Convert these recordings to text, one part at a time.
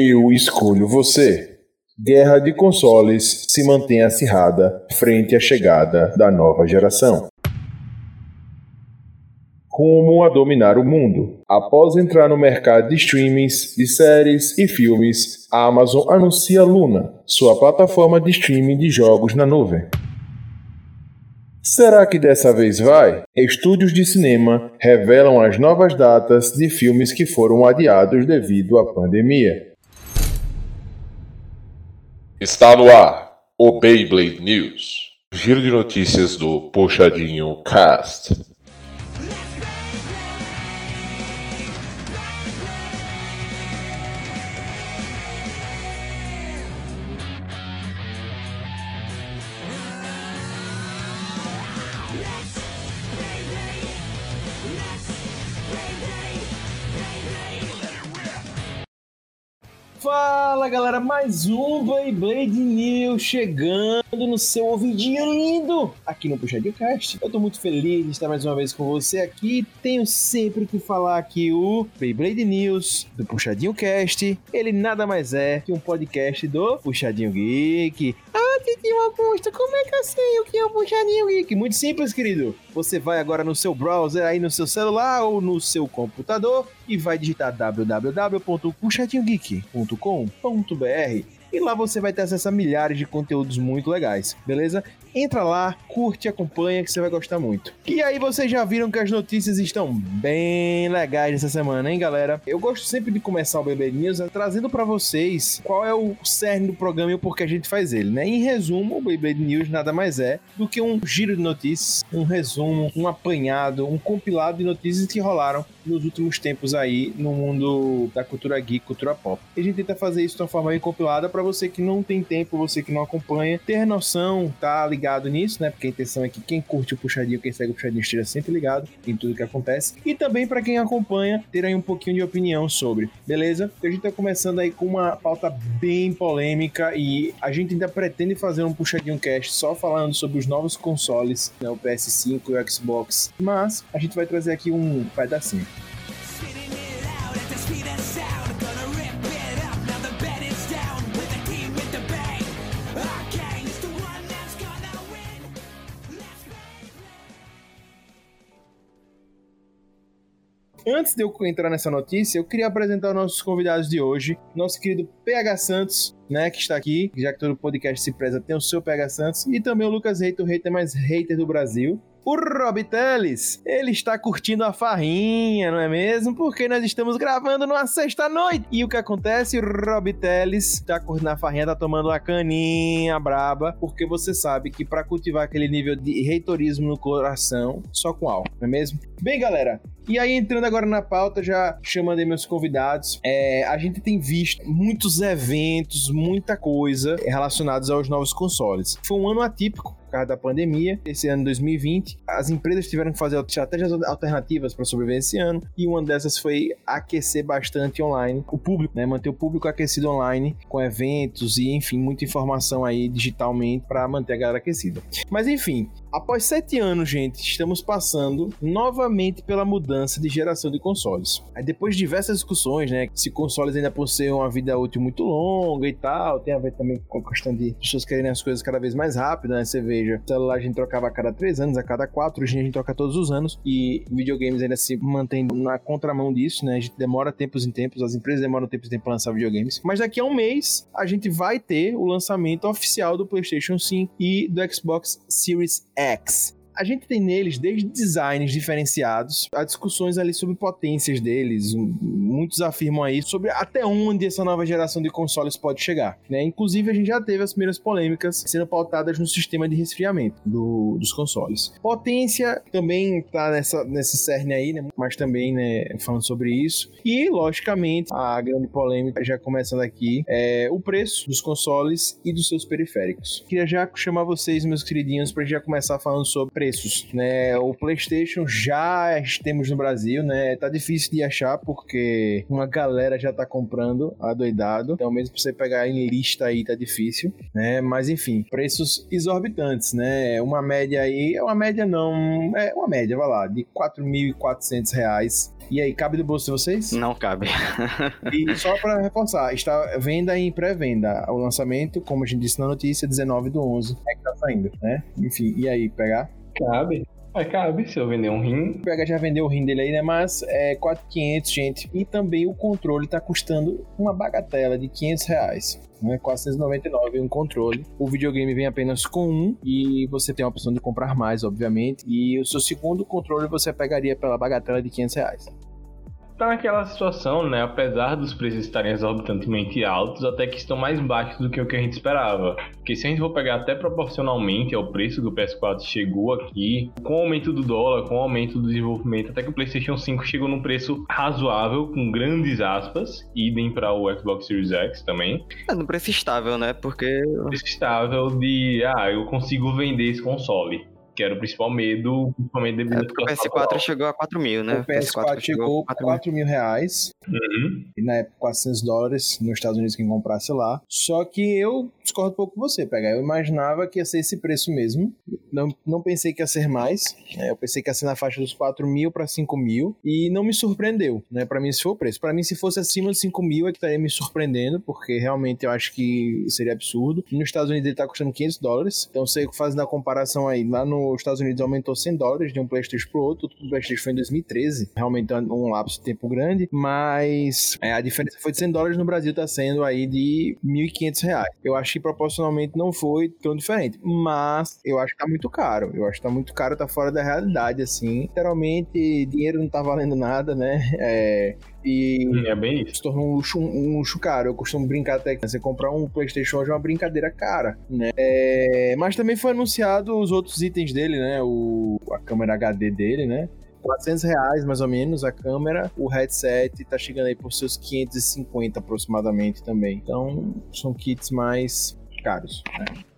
Eu escolho você. Guerra de consoles se mantém acirrada frente à chegada da nova geração. Rumo a dominar o mundo. Após entrar no mercado de streamings, de séries e filmes, a Amazon anuncia Luna, sua plataforma de streaming de jogos na nuvem. Será que dessa vez vai? Estúdios de cinema revelam as novas datas de filmes que foram adiados devido à pandemia. Está no ar o Beyblade News. Giro de notícias do Puxadinho Cast. Fala galera, mais um Beyblade News chegando no seu ouvidinho lindo aqui no Puxadinho Cast. Eu tô muito feliz de estar mais uma vez com você aqui. Tenho sempre que falar aqui o Beyblade News do Puxadinho Cast. Ele nada mais é que um podcast do Puxadinho Geek. Ah, Titi Augusto, como é que eu sei o que é o Puxadinho Geek? Muito simples, querido. Você vai agora no seu browser, aí no seu celular ou no seu computador e vai digitar www.puxadinhogeek.com.br e lá você vai ter acesso a milhares de conteúdos muito legais, beleza? Entra lá, curte, acompanha que você vai gostar muito. E aí vocês já viram que as notícias estão bem legais essa semana, hein, galera? Eu gosto sempre de começar o BB News trazendo para vocês qual é o cerne do programa e o porquê a gente faz ele, né? Em resumo, o Beyblade News nada mais é do que um giro de notícias, um resumo, um apanhado, um compilado de notícias que rolaram nos últimos tempos aí no mundo da cultura geek, cultura pop. E a gente tenta fazer isso de uma forma bem compilada para você que não tem tempo, você que não acompanha, ter noção, tá ligado nisso, né? Porque a intenção é que quem curte o puxadinho, quem segue o puxadinho esteja sempre ligado em tudo que acontece. E também para quem acompanha, ter aí um pouquinho de opinião sobre, beleza? Então a gente tá começando aí com uma pauta bem polêmica e a gente ainda pretende fazer um puxadinho cast só falando sobre os novos consoles, né? O PS5 e o Xbox. Mas a gente vai trazer aqui um pedacinho. Antes de eu entrar nessa notícia, eu queria apresentar os nossos convidados de hoje. Nosso querido PH Santos, né, que está aqui, já que todo podcast se preza tem o seu PH Santos, e também o Lucas Reiter, o hater mais hater do Brasil. O Rob Teles, ele está curtindo a farrinha, não é mesmo? Porque nós estamos gravando numa sexta-noite. E o que acontece? O Rob Teles está curtindo a farrinha, tá tomando uma caninha braba, porque você sabe que para cultivar aquele nível de reitorismo no coração, só com álcool, não é mesmo? Bem, galera, e aí, entrando agora na pauta, já chamando aí meus convidados, é, a gente tem visto muitos eventos, muita coisa relacionados aos novos consoles. Foi um ano atípico por causa da pandemia. Esse ano 2020, as empresas tiveram que fazer estratégias alternativas para sobreviver esse ano, e uma dessas foi aquecer bastante online o público, né? Manter o público aquecido online com eventos e, enfim, muita informação aí digitalmente para manter a galera aquecida. Mas enfim, após sete anos, gente, estamos passando novamente pela mudança de geração de consoles. Aí depois de diversas discussões, né, se consoles ainda possuem uma vida útil muito longa e tal, tem a ver também com a questão de pessoas querendo as coisas cada vez mais rápido, né? Você veja, celular a gente trocava a cada três anos, a cada quatro, hoje a gente troca todos os anos e videogames ainda se mantém na contramão disso, né? A gente demora tempos em tempos, as empresas demoram tempos em tempos para lançar videogames, mas daqui a um mês a gente vai ter o lançamento oficial do PlayStation 5 e do Xbox Series X. A gente tem neles desde designs diferenciados, a discussões ali sobre potências deles. Muitos afirmam aí sobre até onde essa nova geração de consoles pode chegar. Né? Inclusive, a gente já teve as primeiras polêmicas sendo pautadas no sistema de resfriamento do- dos consoles. Potência também tá nessa, nesse cerne aí, né? mas também né, falando sobre isso. E, logicamente, a grande polêmica, já começando aqui, é o preço dos consoles e dos seus periféricos. Queria já chamar vocês, meus queridinhos, para já começar falando sobre preços. Né? O PlayStation já temos no Brasil, né? Tá difícil de achar porque uma galera já tá comprando adoidado. Então, mesmo pra você pegar em lista aí, tá difícil, né? Mas enfim, preços exorbitantes, né? Uma média aí, é uma média não, é uma média, vai lá, de 4.400 reais E aí, cabe do bolso de vocês? Não cabe. E só pra reforçar, está venda em pré-venda. O lançamento, como a gente disse na notícia, 19 do 11 é que tá saindo, né? Enfim, e aí, pegar? Cabe. Vai, cabe. Se eu vender um rim, O PH já vendeu o rim dele aí, né? Mas é 4,500, gente. E também o controle tá custando uma bagatela de 500 reais. Né? 499 um controle. O videogame vem apenas com um e você tem a opção de comprar mais, obviamente. E o seu segundo controle você pegaria pela bagatela de 500 reais. Tá naquela situação, né? Apesar dos preços estarem exorbitantemente altos, até que estão mais baixos do que o que a gente esperava. Porque se a gente for pegar até proporcionalmente ao preço que o PS4 chegou aqui, com o aumento do dólar, com o aumento do desenvolvimento, até que o PlayStation 5 chegou num preço razoável, com grandes aspas, idem para o Xbox Series X também. É no preço estável, né? Porque Preço estável de, ah, eu consigo vender esse console. Que era o principal medo, principalmente devido É o situação PS4 atual. chegou a 4 mil, né? o PS4 chegou a 4 mil. 4 mil reais. Uhum. E na época 400 dólares nos Estados Unidos quem comprasse lá. Só que eu discordo um pouco com você, pegar. Eu imaginava que ia ser esse preço mesmo. Não, não pensei que ia ser mais. né? Eu pensei que ia ser na faixa dos 4 mil para 5 mil. E não me surpreendeu, né? Para mim, esse foi o preço. Para mim, se fosse acima de 5 mil, é que estaria me surpreendendo, porque realmente eu acho que seria absurdo. Nos Estados Unidos ele tá custando 500 dólares. Então, você fazendo a comparação aí, lá nos Estados Unidos aumentou 100 dólares de um PlayStation pro outro. O PlayStation foi em 2013. Realmente é um lapso de tempo grande. Mas é, a diferença foi de 100 dólares no Brasil, tá sendo aí de 1.500 reais. Eu acho que proporcionalmente não foi tão diferente. Mas eu acho que tá muito caro. Eu acho que tá muito caro, tá fora da realidade, assim. Literalmente, dinheiro não tá valendo nada, né? É, e É bem isso. se tornou um luxo, um luxo caro. Eu costumo brincar até que você comprar um PlayStation hoje é uma brincadeira cara, né? É, mas também foi anunciado os outros itens dele, né? O, a câmera HD dele, né? 400 reais mais ou menos a câmera, o headset tá chegando aí por seus 550 aproximadamente também. Então são kits mais caros.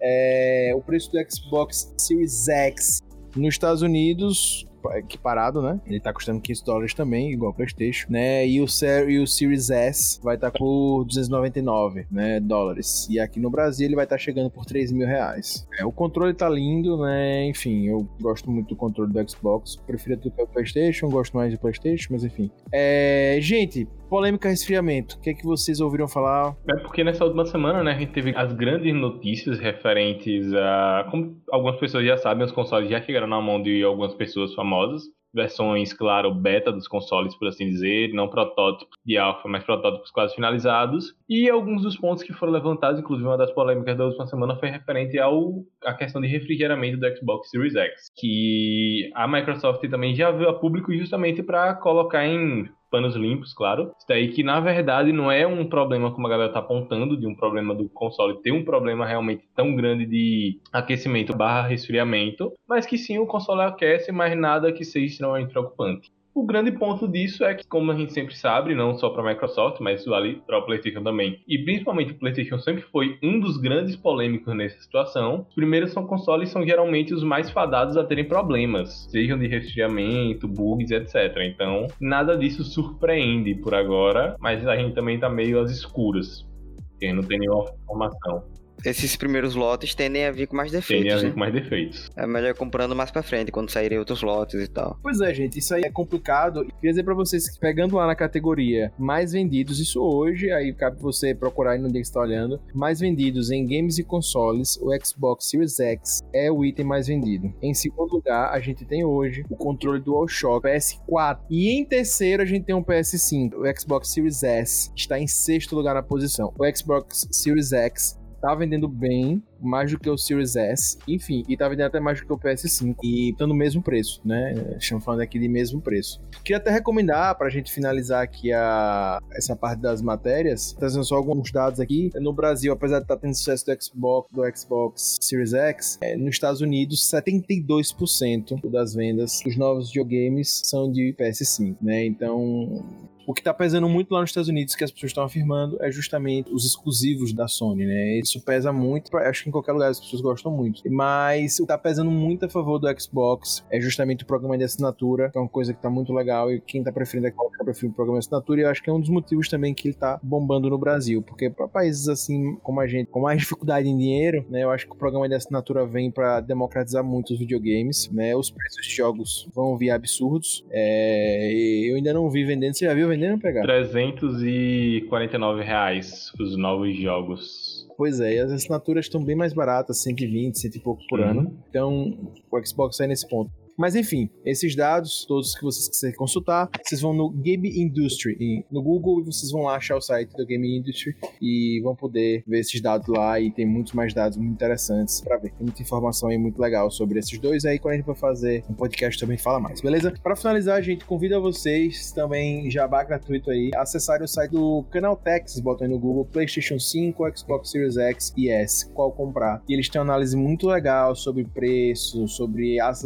É, o preço do Xbox Series X nos Estados Unidos equiparado, né? Ele tá custando 500 dólares também, igual o PlayStation, né? E o, e o Series S vai estar por 299, né? Dólares. E aqui no Brasil ele vai estar chegando por 3 mil reais. É, o controle tá lindo, né? Enfim, eu gosto muito do controle do Xbox. Prefiro do que o PlayStation, gosto mais do PlayStation, mas enfim. É, gente, polêmica resfriamento. O que é que vocês ouviram falar? É porque nessa última semana, né, a gente teve as grandes notícias referentes a. Como algumas pessoas já sabem, os consoles já chegaram na mão de algumas pessoas famosas. Versões, claro, beta dos consoles, por assim dizer, não protótipos de alfa, mas protótipos quase finalizados. E alguns dos pontos que foram levantados, inclusive uma das polêmicas da última semana, foi referente ao a questão de refrigeramento do Xbox Series X, que a Microsoft também já veio a público justamente para colocar em panos limpos, claro. Isso daí que, na verdade, não é um problema como a galera tá apontando, de um problema do console ter um problema realmente tão grande de aquecimento barra resfriamento, mas que sim, o console aquece, mas nada que seja extremamente preocupante. O grande ponto disso é que, como a gente sempre sabe, não só para a Microsoft, mas vale para o PlayStation também, e principalmente o PlayStation sempre foi um dos grandes polêmicos nessa situação. Os primeiros são consoles são geralmente os mais fadados a terem problemas, sejam de resfriamento, bugs, etc. Então, nada disso surpreende por agora, mas a gente também tá meio às escuras. Porque não tem nenhuma informação. Esses primeiros lotes tendem a vir com mais Tem a defeitos, ver né? com mais defeitos. É melhor comprando mais pra frente, quando saírem outros lotes e tal. Pois é, gente, isso aí é complicado. E Queria dizer pra vocês que, pegando lá na categoria mais vendidos, isso hoje, aí cabe você procurar aí no dia que você tá olhando, mais vendidos em games e consoles, o Xbox Series X é o item mais vendido. Em segundo lugar, a gente tem hoje o controle DualShock PS4. E em terceiro, a gente tem um PS5. O Xbox Series S está em sexto lugar na posição. O Xbox Series X tá vendendo bem, mais do que o Series S, enfim, e tá vendendo até mais do que o PS5, e tá no mesmo preço, né? Estamos falando aqui de mesmo preço. Queria até recomendar, pra gente finalizar aqui a, essa parte das matérias, trazendo só alguns dados aqui. No Brasil, apesar de estar tendo sucesso do Xbox, do Xbox Series X, é, nos Estados Unidos, 72% das vendas dos novos videogames são de PS5, né? Então, o que tá pesando muito lá nos Estados Unidos, que as pessoas estão afirmando, é justamente os exclusivos da Sony, né? Isso pesa muito, acho que em qualquer lugar as pessoas gostam muito. Mas o que tá pesando muito a favor do Xbox é justamente o programa de assinatura, que é uma coisa que tá muito legal, e quem tá preferindo é Xbox tá o programa de assinatura, e eu acho que é um dos motivos também que ele tá bombando no Brasil, porque para países assim como a gente, com mais dificuldade em dinheiro, né? Eu acho que o programa de assinatura vem para democratizar muito os videogames, né? Os preços de jogos vão vir absurdos. É, eu ainda não vi vendendo. Você já viu vendendo, pegar? 349 reais os novos jogos. Pois é, e as assinaturas estão bem mais baratas, 120, 100 e pouco por Uhum. ano. Então, o Xbox sai nesse ponto. Mas enfim, esses dados, todos que vocês quiserem consultar, vocês vão no Game Industry, no Google, e vocês vão lá achar o site do Game Industry e vão poder ver esses dados lá. E tem muitos mais dados muito interessantes pra ver. Tem muita informação aí muito legal sobre esses dois. Aí quando a gente for fazer um podcast também fala mais, beleza? Pra finalizar, a gente convida vocês também, jabá gratuito aí, acessarem o site do Canaltech. Vocês botam aí no Google PlayStation 5, Xbox Series X e S, qual comprar. E eles têm uma análise muito legal sobre preço, sobre as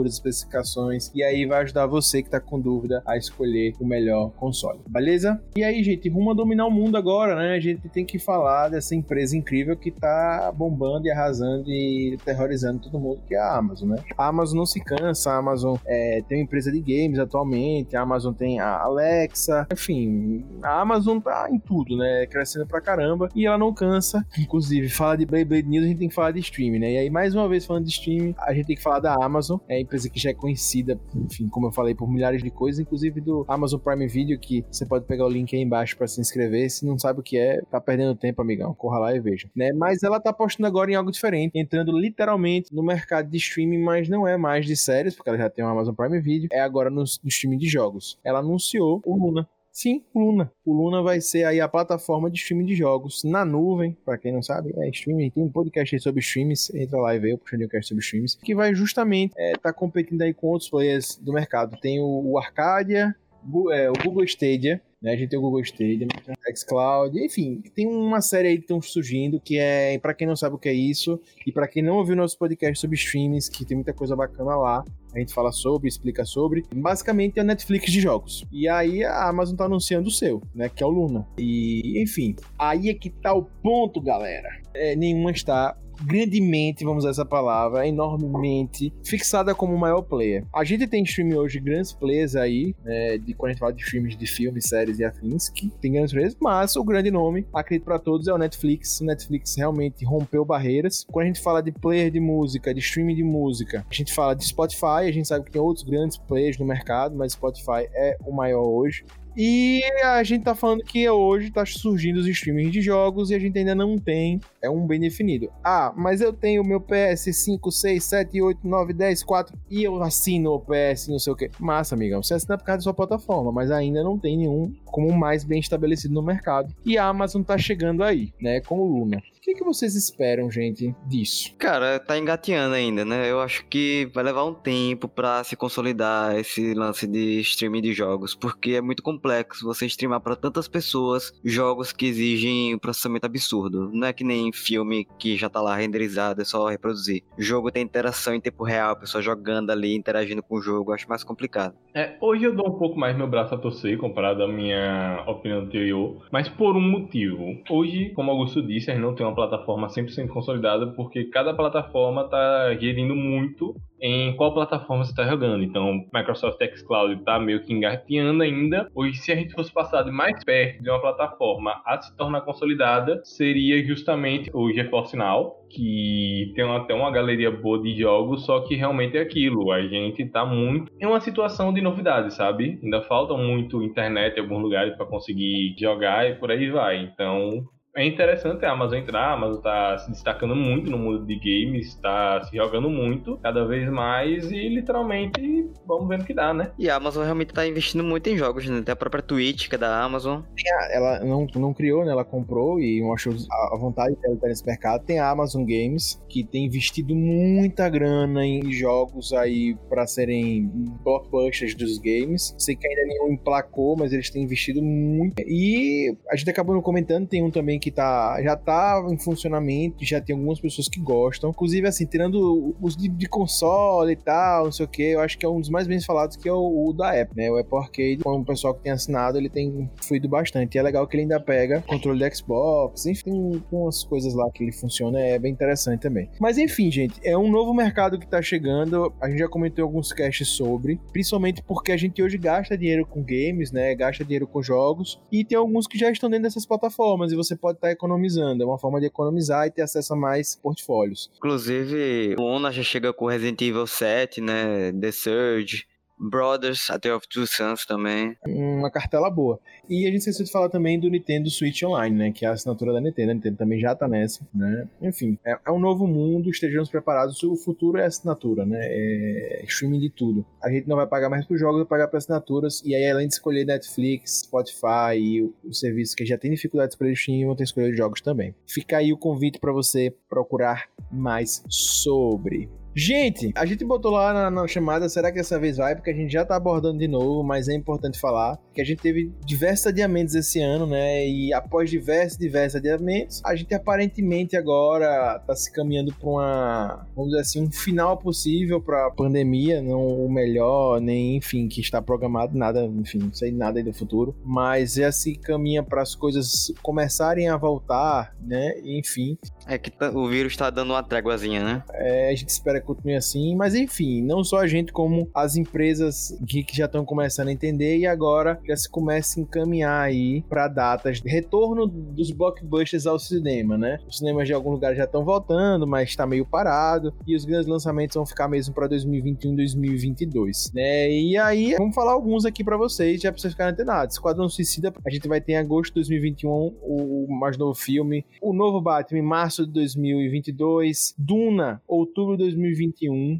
assinaturas, especificações. E aí vai ajudar você que tá com dúvida a escolher o melhor console, beleza? E aí, gente, rumo a dominar o mundo agora, né? A gente tem que falar dessa empresa incrível que tá bombando e arrasando e terrorizando todo mundo, que é a Amazon, né? A Amazon não se cansa, a Amazon é, tem uma empresa de games atualmente, a Amazon tem a Alexa, enfim, a Amazon tá em tudo, né? Crescendo pra caramba e ela não cansa. Inclusive, fala de Beyblade News, a gente tem que falar de streaming, né? E aí, mais uma vez, falando de streaming, a gente tem que falar da Amazon, é empresa que já é conhecida, enfim, como eu falei, por milhares de coisas, inclusive do Amazon Prime Video, que você pode pegar o link aí embaixo pra se inscrever. Se não sabe o que é, tá perdendo tempo, amigão. Corra lá e veja. Né? Mas ela tá apostando agora em algo diferente, entrando literalmente no mercado de streaming, mas não é mais de séries, porque ela já tem o Amazon Prime Video, é agora no, no streaming de jogos. Ela anunciou o Luna. Sim, o Luna. O Luna vai ser aí a plataforma de streaming de jogos na nuvem, pra quem não sabe, é streaming, tem um podcast aí sobre streams, entra lá e vê o puxando cast sobre streams, que vai justamente estar tá competindo aí com outros players do mercado. Tem o, o Arcadia, Gu- é, o Google Stadia, né? A gente tem o Google Stadia, xCloud, enfim, tem uma série aí que estão surgindo que é, pra quem não sabe o que é isso, e pra quem não ouviu nosso podcast sobre streams, que tem muita coisa bacana lá, a gente fala sobre, explica sobre. Basicamente é a Netflix de jogos. E aí a Amazon tá anunciando o seu, né? Que é o Luna. E, enfim, aí é que tá o ponto, galera. É, nenhuma está grandemente, vamos usar essa palavra, enormemente fixada como o maior player. A gente tem stream hoje grandes players aí, né, de quando a gente fala de filmes, de filmes, séries e afins, que tem grandes players, mas o grande nome, acredito para todos, é o Netflix. O Netflix realmente rompeu barreiras. Quando a gente fala de player de música, de streaming de música, a gente fala de Spotify, a gente sabe que tem outros grandes players no mercado, mas Spotify é o maior hoje. E a gente tá falando que hoje tá surgindo os streamings de jogos e a gente ainda não tem é um bem definido. Ah, mas eu tenho meu PS 5, 6, 7, 8, 9, 10, 4 e eu assino o PS não sei o que. Massa, amigão. Você assina por causa da sua plataforma, mas ainda não tem nenhum como mais bem estabelecido no mercado. E a Amazon tá chegando aí, né? Com o Luna. O que, que vocês esperam, gente, disso? Cara, tá engateando ainda, né? Eu acho que vai levar um tempo pra se consolidar esse lance de streaming de jogos, porque é muito complexo você streamar pra tantas pessoas jogos que exigem um processamento absurdo. Não é que nem filme que já tá lá renderizado, é só reproduzir. O jogo tem interação em tempo real, a pessoa jogando ali, interagindo com o jogo, eu acho mais complicado. É, hoje eu dou um pouco mais meu braço a torcer comparado à minha opinião anterior, mas por um motivo. Hoje, como Augusto disse, a gente não tem uma plataforma 100% consolidada porque cada plataforma está gerindo muito em qual plataforma você está jogando. Então, Microsoft xCloud está meio que engateando ainda. Hoje, se a gente fosse passar de mais perto de uma plataforma a se tornar consolidada, seria justamente o GeForce Now, que tem até uma galeria boa de jogos, só que realmente é aquilo. A gente tá muito em uma situação de novidade, sabe? Ainda falta muito internet em alguns lugares para conseguir jogar e por aí vai. Então, é interessante a Amazon entrar, a Amazon tá se destacando muito no mundo de games, tá se jogando muito, cada vez mais, e literalmente vamos ver no que dá, né? E a Amazon realmente tá investindo muito em jogos, né? Tem a própria Twitch, que é da Amazon. ela não, não criou, né? Ela comprou e mostrou a a vontade dela estar nesse mercado. Tem a Amazon Games, que tem investido muita grana em jogos aí para serem blockbusters dos games. Sei que ainda nenhum emplacou, mas eles têm investido muito. E a gente acabou não comentando, tem um também que tá, já tá em funcionamento, já tem algumas pessoas que gostam. Inclusive, assim, tirando os de, de console e tal, não sei o que, eu acho que é um dos mais bem falados, que é o, o da Apple, né? O Apple Arcade, com o pessoal que tem assinado, ele tem fluído bastante. E é legal que ele ainda pega controle do Xbox, enfim, tem umas coisas lá que ele funciona, é bem interessante também. Mas enfim, gente, é um novo mercado que tá chegando, a gente já comentou alguns casts sobre, principalmente porque a gente hoje gasta dinheiro com games, né? Gasta dinheiro com jogos, e tem alguns que já estão dentro dessas plataformas, e você pode estar economizando. É uma forma de economizar e ter acesso a mais portfólios. Inclusive, o Ona já chega com Resident Evil 7, né? The Surge. Brothers, A Tale of Two Sons também. uma cartela boa. E a gente esqueceu de falar também do Nintendo Switch Online, né? Que é a assinatura da Nintendo. A Nintendo também já tá nessa, né? Enfim, é, é um novo mundo, estejamos preparados. O futuro é assinatura, né? É streaming de tudo. A gente não vai pagar mais por jogos, vai pagar por assinaturas. E aí, além de escolher Netflix, Spotify e o, o serviço que já tem dificuldade de escolher streaming, vão ter que escolher jogos também. Fica aí o convite para você procurar mais sobre. Gente, a gente botou lá na, na chamada, será que dessa vez vai? Porque a gente já tá abordando de novo, mas é importante falar que a gente teve diversos adiamentos esse ano, né? E após diversos, diversos adiamentos, a gente aparentemente agora tá se caminhando para uma, vamos dizer assim, um final possível para a pandemia, não o melhor, nem enfim, que está programado, nada, enfim, não sei nada aí do futuro, mas já se caminha para as coisas começarem a voltar, né? Enfim, É que tá- o vírus tá dando uma tréguazinha, né? é, a gente espera que continue assim, mas enfim, não só a gente, como as empresas que que já estão começando a entender e agora já se começa a encaminhar aí para datas de retorno dos blockbusters ao cinema, né? Os cinemas de algum lugar já estão voltando, mas está meio parado e os grandes lançamentos vão ficar mesmo para 2021 2022, né? E aí, vamos falar alguns aqui para vocês, já para vocês ficarem antenados. Esquadrão Suicida, a gente vai ter em agosto de 2021 o, o mais novo filme, o novo Batman em março de 2022, Duna, outubro de 2021,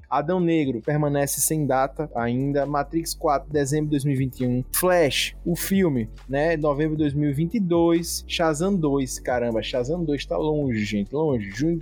Adão Negro permanece sem data ainda, Matrix 4, dezembro de 2021, Flash, o filme, né, novembro de 2022, Shazam 2, caramba, Shazam 2 tá longe, gente, longe, junho de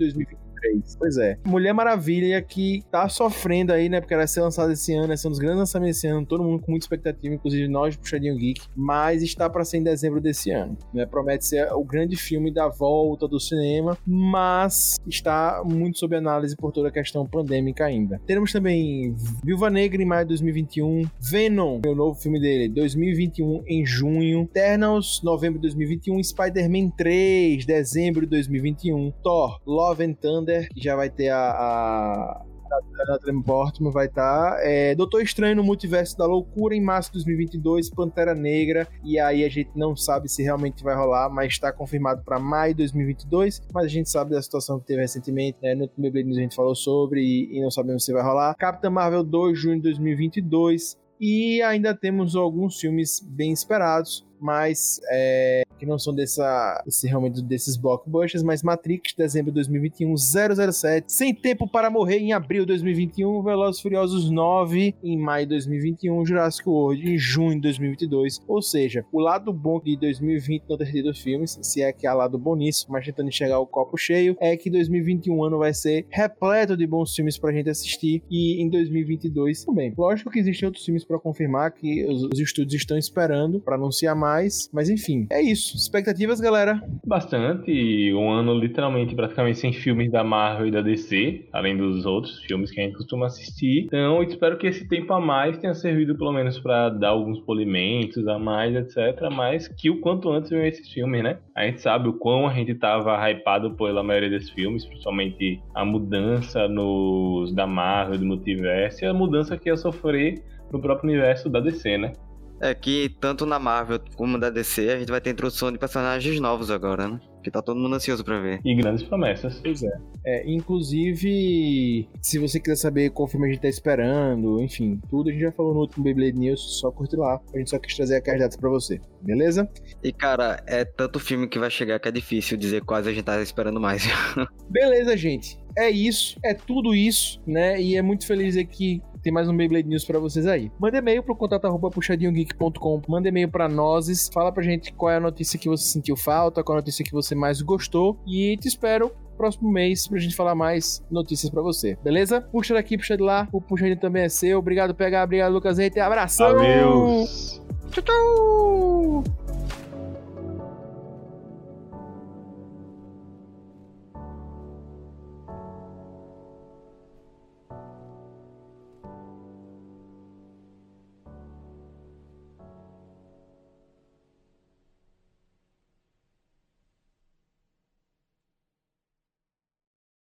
2023. Pois é. Mulher Maravilha que tá sofrendo aí, né? Porque ela vai ser lançada esse ano, esse é um dos grandes lançamentos esse ano, todo mundo com muita expectativa, inclusive nós, Puxadinho Geek, mas está para ser em dezembro desse ano, né? Promete ser o grande filme da volta do cinema, mas está muito sob análise por toda a questão pandêmica ainda. Teremos também Viúva Negra em maio de 2021, Venom, o novo filme dele, 2021 em junho, Eternals, novembro de 2021, Spider-Man 3, dezembro de 2021, Thor, Love and Thunder, que já vai ter a, a Natalie Portman vai estar. É, Doutor Estranho no Multiverso da Loucura em março de 2022, Pantera Negra. E aí a gente não sabe se realmente vai rolar, mas está confirmado para maio de 2022. Mas a gente sabe da situação que teve recentemente, né? No último Beyblade News a gente falou sobre e, e não sabemos se vai rolar. Capitã Marvel 2, junho de 2022. E ainda temos alguns filmes bem esperados, mas é, que não são dessa, desse, realmente desses blockbusters, mas Matrix, dezembro de 2021, 007, Sem Tempo para Morrer em abril de 2021, Velozes Furiosos 9 em maio de 2021, Jurassic World em junho de 2022, ou seja, o lado bom de 2020 não ter tido filmes, se é que há lado bom nisso, mas tentando enxergar o copo cheio, é que 2021 ano vai ser repleto de bons filmes pra gente assistir e em 2022 também. Lógico que existem outros filmes pra confirmar que os, os estúdios estão esperando pra anunciar mais, mas enfim, é isso. Expectativas, galera? Bastante. Um ano literalmente, praticamente sem filmes da Marvel e da DC, além dos outros filmes que a gente costuma assistir. Então, espero que esse tempo a mais tenha servido pelo menos para dar alguns polimentos a mais, etc. Mas que o quanto antes venham esses filmes, né? A gente sabe o quão a gente tava hypado pela maioria desses filmes, principalmente a mudança nos da Marvel, do multiverso, e a mudança que ia sofrer no próprio universo da DC, né? É que tanto na Marvel como na DC a gente vai ter introdução de personagens novos agora, né? Que tá todo mundo ansioso pra ver. E grandes promessas. Pois é. é. Inclusive, se você quiser saber qual filme a gente tá esperando, enfim, tudo a gente já falou no último Beyblade News, só curte lá. A gente só quis trazer aqui as datas pra você, beleza? E cara, é tanto filme que vai chegar que é difícil dizer quais a gente tá esperando mais. Beleza, gente. É isso, é tudo isso, né? E é muito feliz dizer que tem mais um Beyblade News pra vocês aí. Manda e-mail pro contato arroba puxadinhogeek.com. Manda e-mail pra nós. Fala pra gente qual é a notícia que você sentiu falta, qual é a notícia que você mais gostou. E te espero próximo mês pra gente falar mais notícias pra você, beleza? Puxa daqui, puxa de lá. O puxadinho também é seu. Obrigado, PH. Obrigado, Lucas Reiter. Abração! Adeus! Tchau, tchau!